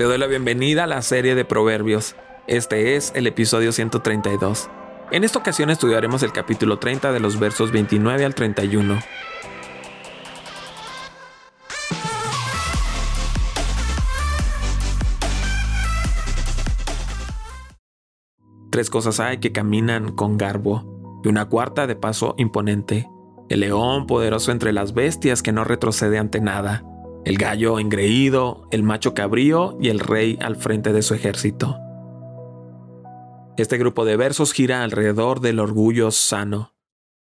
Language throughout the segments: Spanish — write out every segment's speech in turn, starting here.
Te doy la bienvenida a la serie de Proverbios. Este es el episodio 132. En esta ocasión estudiaremos el capítulo 30 de los versos 29 al 31. Tres cosas hay que caminan con garbo, y una cuarta de paso imponente. El león poderoso entre las bestias que no retrocede ante nada. El gallo engreído, el macho cabrío y el rey al frente de su ejército. Este grupo de versos gira alrededor del orgullo sano.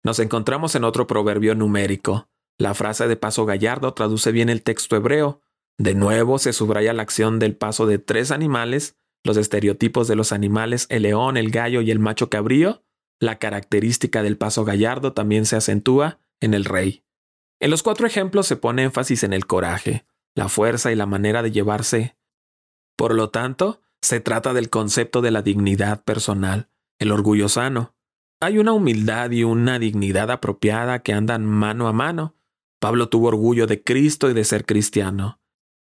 Nos encontramos en otro proverbio numérico. La frase de paso gallardo traduce bien el texto hebreo. De nuevo se subraya la acción del paso de tres animales los estereotipos de los animales, el león, el gallo y el macho cabrío, la característica del paso gallardo también se acentúa en el rey. En los cuatro ejemplos se pone énfasis en el coraje, la fuerza y la manera de llevarse. Por lo tanto, se trata del concepto de la dignidad personal, el orgullo sano. Hay una humildad y una dignidad apropiada que andan mano a mano. Pablo tuvo orgullo de Cristo y de ser cristiano.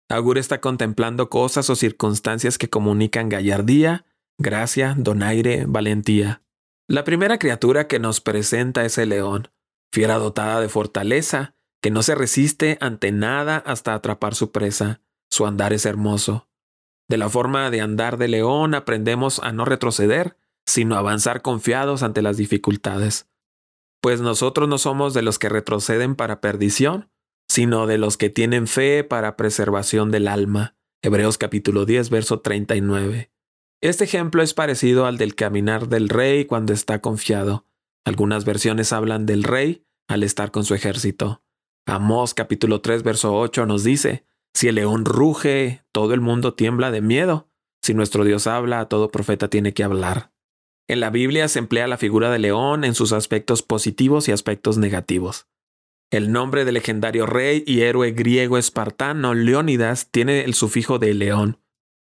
Agur está contemplando cosas o circunstancias que comunican gallardía, gracia, donaire, valentía. La primera criatura que nos presenta es el león, fiera dotada de fortaleza, que no se resiste ante nada hasta atrapar su presa. Su andar es hermoso. De la forma de andar de león aprendemos a no retroceder, sino avanzar confiados ante las dificultades. Pues nosotros no somos de los que retroceden para perdición, sino de los que tienen fe para preservación del alma. Hebreos capítulo 10, verso 39. Este ejemplo es parecido al del caminar del rey cuando está confiado. Algunas versiones hablan del rey al estar con su ejército. Amós capítulo 3, verso 8 nos dice, Si el león ruge, todo el mundo tiembla de miedo. Si nuestro Dios habla, todo profeta tiene que hablar. En la Biblia se emplea la figura del león en sus aspectos positivos y aspectos negativos. El nombre del legendario rey y héroe griego espartano Leónidas tiene el sufijo de león.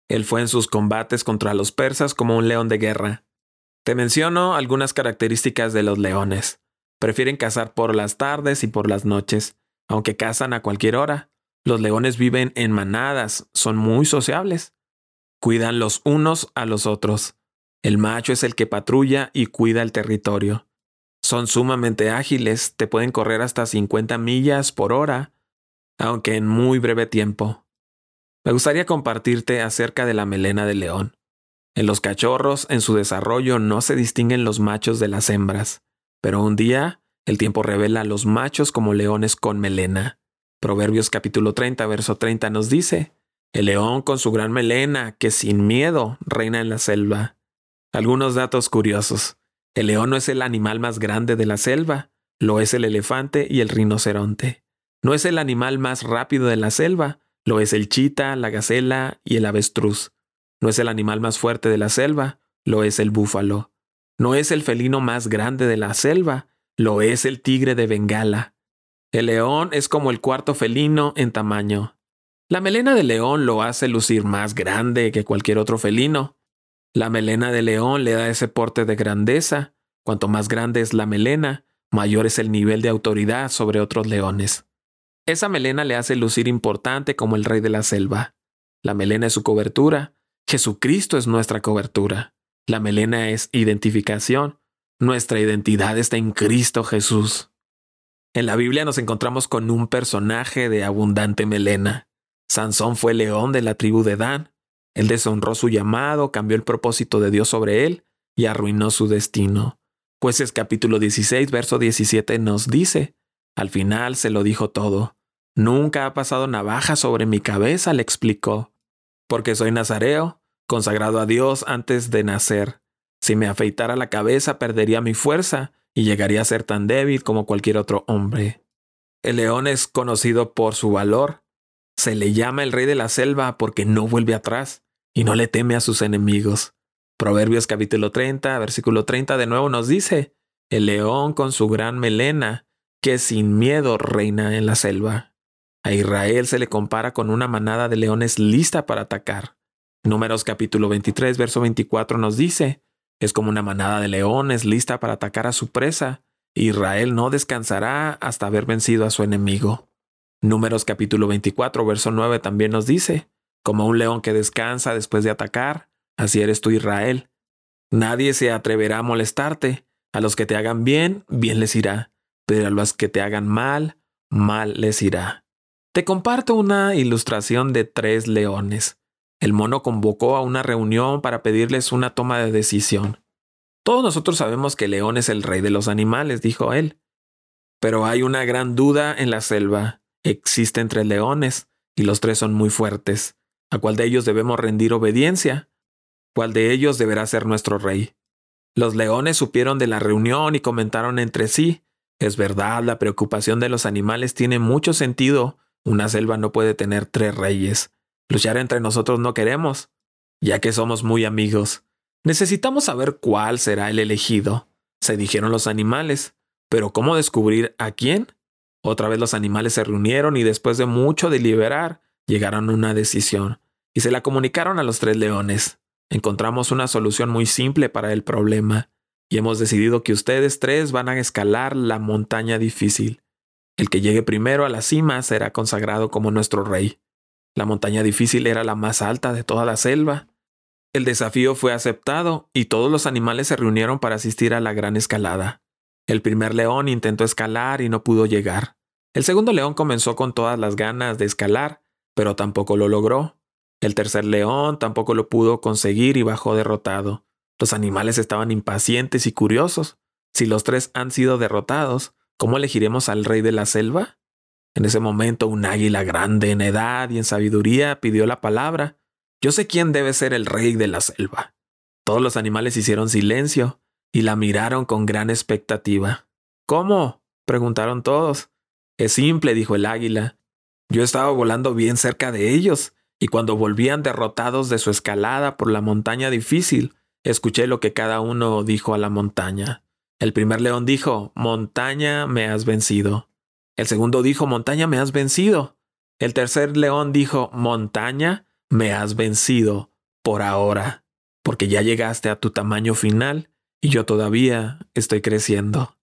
Él fue en sus combates contra los persas como un león de guerra. Te menciono algunas características de los leones. Prefieren cazar por las tardes y por las noches, aunque cazan a cualquier hora. Los leones viven en manadas, son muy sociables. Cuidan los unos a los otros. El macho es el que patrulla y cuida el territorio. Son sumamente ágiles, te pueden correr hasta 50 millas por hora, aunque en muy breve tiempo. Me gustaría compartirte acerca de la melena del león. En los cachorros, en su desarrollo, no se distinguen los machos de las hembras, pero un día el tiempo revela a los machos como leones con melena. Proverbios capítulo 30, verso 30 nos dice, el león con su gran melena, que sin miedo reina en la selva. Algunos datos curiosos. El león no es el animal más grande de la selva, lo es el elefante y el rinoceronte. No es el animal más rápido de la selva, lo es el chita, la gacela y el avestruz. No es el animal más fuerte de la selva, lo es el búfalo. No es el felino más grande de la selva, lo es el tigre de Bengala. El león es como el cuarto felino en tamaño. La melena del león lo hace lucir más grande que cualquier otro felino. La melena de león le da ese porte de grandeza. Cuanto más grande es la melena, mayor es el nivel de autoridad sobre otros leones. Esa melena le hace lucir importante como el rey de la selva. La melena es su cobertura. Jesucristo es nuestra cobertura. La melena es identificación. Nuestra identidad está en Cristo Jesús. En la Biblia nos encontramos con un personaje de abundante melena. Sansón fue león de la tribu de Dan. Él deshonró su llamado, cambió el propósito de Dios sobre él y arruinó su destino. Jueces capítulo 16, verso 17 nos dice, al final se lo dijo todo. Nunca ha pasado navaja sobre mi cabeza, le explicó, porque soy nazareo, consagrado a Dios antes de nacer. Si me afeitara la cabeza perdería mi fuerza y llegaría a ser tan débil como cualquier otro hombre. El león es conocido por su valor. Se le llama el rey de la selva porque no vuelve atrás y no le teme a sus enemigos. Proverbios capítulo 30, versículo 30 de nuevo nos dice, el león con su gran melena, que sin miedo reina en la selva. A Israel se le compara con una manada de leones lista para atacar. Números capítulo 23, verso 24 nos dice, es como una manada de leones lista para atacar a su presa. Israel no descansará hasta haber vencido a su enemigo. Números capítulo 24, verso 9 también nos dice, Como un león que descansa después de atacar, así eres tú Israel. Nadie se atreverá a molestarte. A los que te hagan bien, bien les irá, pero a los que te hagan mal, mal les irá. Te comparto una ilustración de tres leones. El mono convocó a una reunión para pedirles una toma de decisión. Todos nosotros sabemos que León es el rey de los animales, dijo él. Pero hay una gran duda en la selva. Existen tres leones, y los tres son muy fuertes. ¿A cuál de ellos debemos rendir obediencia? ¿Cuál de ellos deberá ser nuestro rey? Los leones supieron de la reunión y comentaron entre sí. Es verdad, la preocupación de los animales tiene mucho sentido. Una selva no puede tener tres reyes. Luchar entre nosotros no queremos, ya que somos muy amigos. Necesitamos saber cuál será el elegido, se dijeron los animales. Pero ¿cómo descubrir a quién? Otra vez los animales se reunieron y después de mucho deliberar, llegaron a una decisión y se la comunicaron a los tres leones. Encontramos una solución muy simple para el problema y hemos decidido que ustedes tres van a escalar la montaña difícil. El que llegue primero a la cima será consagrado como nuestro rey. La montaña difícil era la más alta de toda la selva el desafío fue aceptado y todos los animales se reunieron para asistir a la gran escalada. El primer león intentó escalar y no pudo llegar. El segundo león comenzó con todas las ganas de escalar, pero tampoco lo logró. El tercer león tampoco lo pudo conseguir y bajó derrotado. Los animales estaban impacientes y curiosos. Si los tres han sido derrotados, ¿cómo elegiremos al rey de la selva? En ese momento un águila grande en edad y en sabiduría pidió la palabra yo sé quién debe ser el rey de la selva. Todos los animales hicieron silencio y la miraron con gran expectativa. ¿Cómo? preguntaron todos. Es simple, dijo el águila. Yo estaba volando bien cerca de ellos, y cuando volvían derrotados de su escalada por la montaña difícil, escuché lo que cada uno dijo a la montaña. El primer león dijo, Montaña, me has vencido. El segundo dijo, Montaña, me has vencido. El tercer león dijo, Montaña, me has vencido por ahora, porque ya llegaste a tu tamaño final y yo todavía estoy creciendo.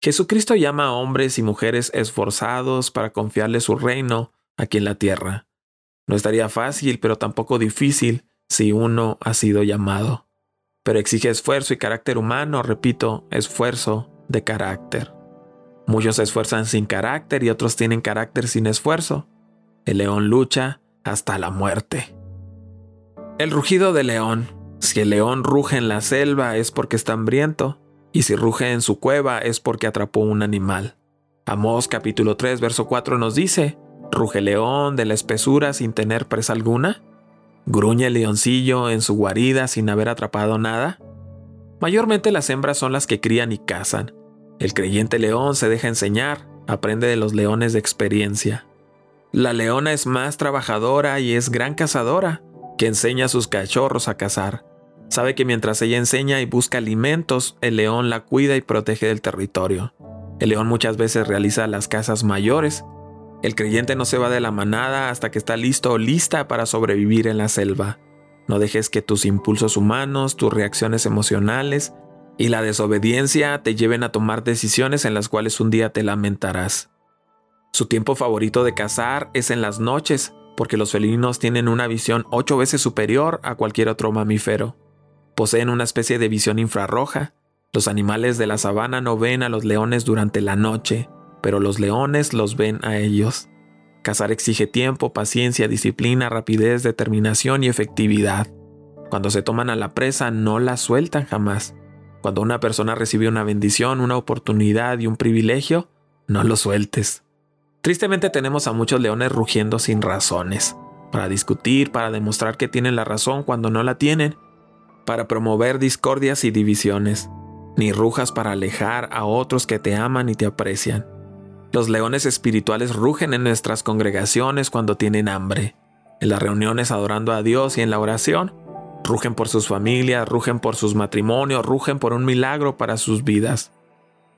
Jesucristo llama a hombres y mujeres esforzados para confiarle su reino aquí en la tierra. No estaría fácil, pero tampoco difícil si uno ha sido llamado. Pero exige esfuerzo y carácter humano, repito, esfuerzo de carácter. Muchos se esfuerzan sin carácter y otros tienen carácter sin esfuerzo. El león lucha hasta la muerte. El rugido de león. Si el león ruge en la selva es porque está hambriento, y si ruge en su cueva es porque atrapó un animal. Amós capítulo 3 verso 4 nos dice, ¿ruge león de la espesura sin tener presa alguna? ¿Gruñe el leoncillo en su guarida sin haber atrapado nada? Mayormente las hembras son las que crían y cazan. El creyente león se deja enseñar, aprende de los leones de experiencia. La leona es más trabajadora y es gran cazadora, que enseña a sus cachorros a cazar. Sabe que mientras ella enseña y busca alimentos, el león la cuida y protege del territorio. El león muchas veces realiza las cazas mayores. El creyente no se va de la manada hasta que está listo o lista para sobrevivir en la selva. No dejes que tus impulsos humanos, tus reacciones emocionales y la desobediencia te lleven a tomar decisiones en las cuales un día te lamentarás. Su tiempo favorito de cazar es en las noches, porque los felinos tienen una visión ocho veces superior a cualquier otro mamífero. Poseen una especie de visión infrarroja. Los animales de la sabana no ven a los leones durante la noche, pero los leones los ven a ellos. Cazar exige tiempo, paciencia, disciplina, rapidez, determinación y efectividad. Cuando se toman a la presa no la sueltan jamás. Cuando una persona recibe una bendición, una oportunidad y un privilegio, no lo sueltes. Tristemente tenemos a muchos leones rugiendo sin razones, para discutir, para demostrar que tienen la razón cuando no la tienen, para promover discordias y divisiones, ni rujas para alejar a otros que te aman y te aprecian. Los leones espirituales rugen en nuestras congregaciones cuando tienen hambre, en las reuniones adorando a Dios y en la oración. Rugen por sus familias, rugen por sus matrimonios, rugen por un milagro para sus vidas.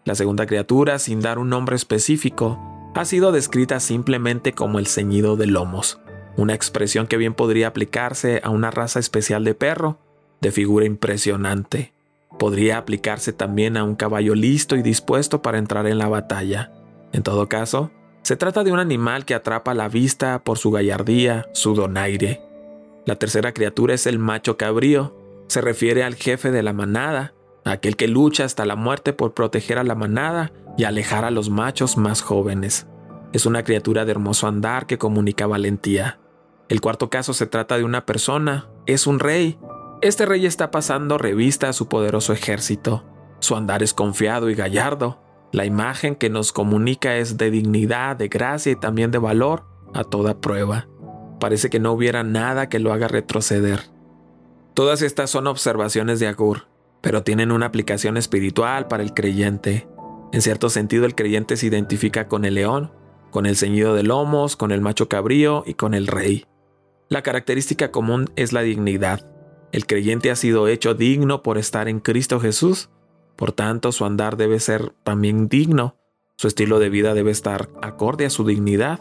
La segunda criatura, sin dar un nombre específico, ha sido descrita simplemente como el ceñido de lomos, una expresión que bien podría aplicarse a una raza especial de perro, de figura impresionante. Podría aplicarse también a un caballo listo y dispuesto para entrar en la batalla. En todo caso, se trata de un animal que atrapa la vista por su gallardía, su donaire, La tercera criatura es el macho cabrío. Se refiere al jefe de la manada, aquel que lucha hasta la muerte por proteger a la manada y alejar a los machos más jóvenes. Es una criatura de hermoso andar que comunica valentía. El cuarto caso se trata de una persona, es un rey. Este rey está pasando revista a su poderoso ejército. Su andar es confiado y gallardo. La imagen que nos comunica es de dignidad, de gracia y también de valor a toda prueba. Parece que no hubiera nada que lo haga retroceder. Todas estas son observaciones de Agur, pero tienen una aplicación espiritual para el creyente. En cierto sentido, el creyente se identifica con el león, con el ceñido de lomos, con el macho cabrío y con el rey. La característica común es la dignidad. El creyente ha sido hecho digno por estar en Cristo Jesús, por tanto su andar debe ser también digno, su estilo de vida debe estar acorde a su dignidad.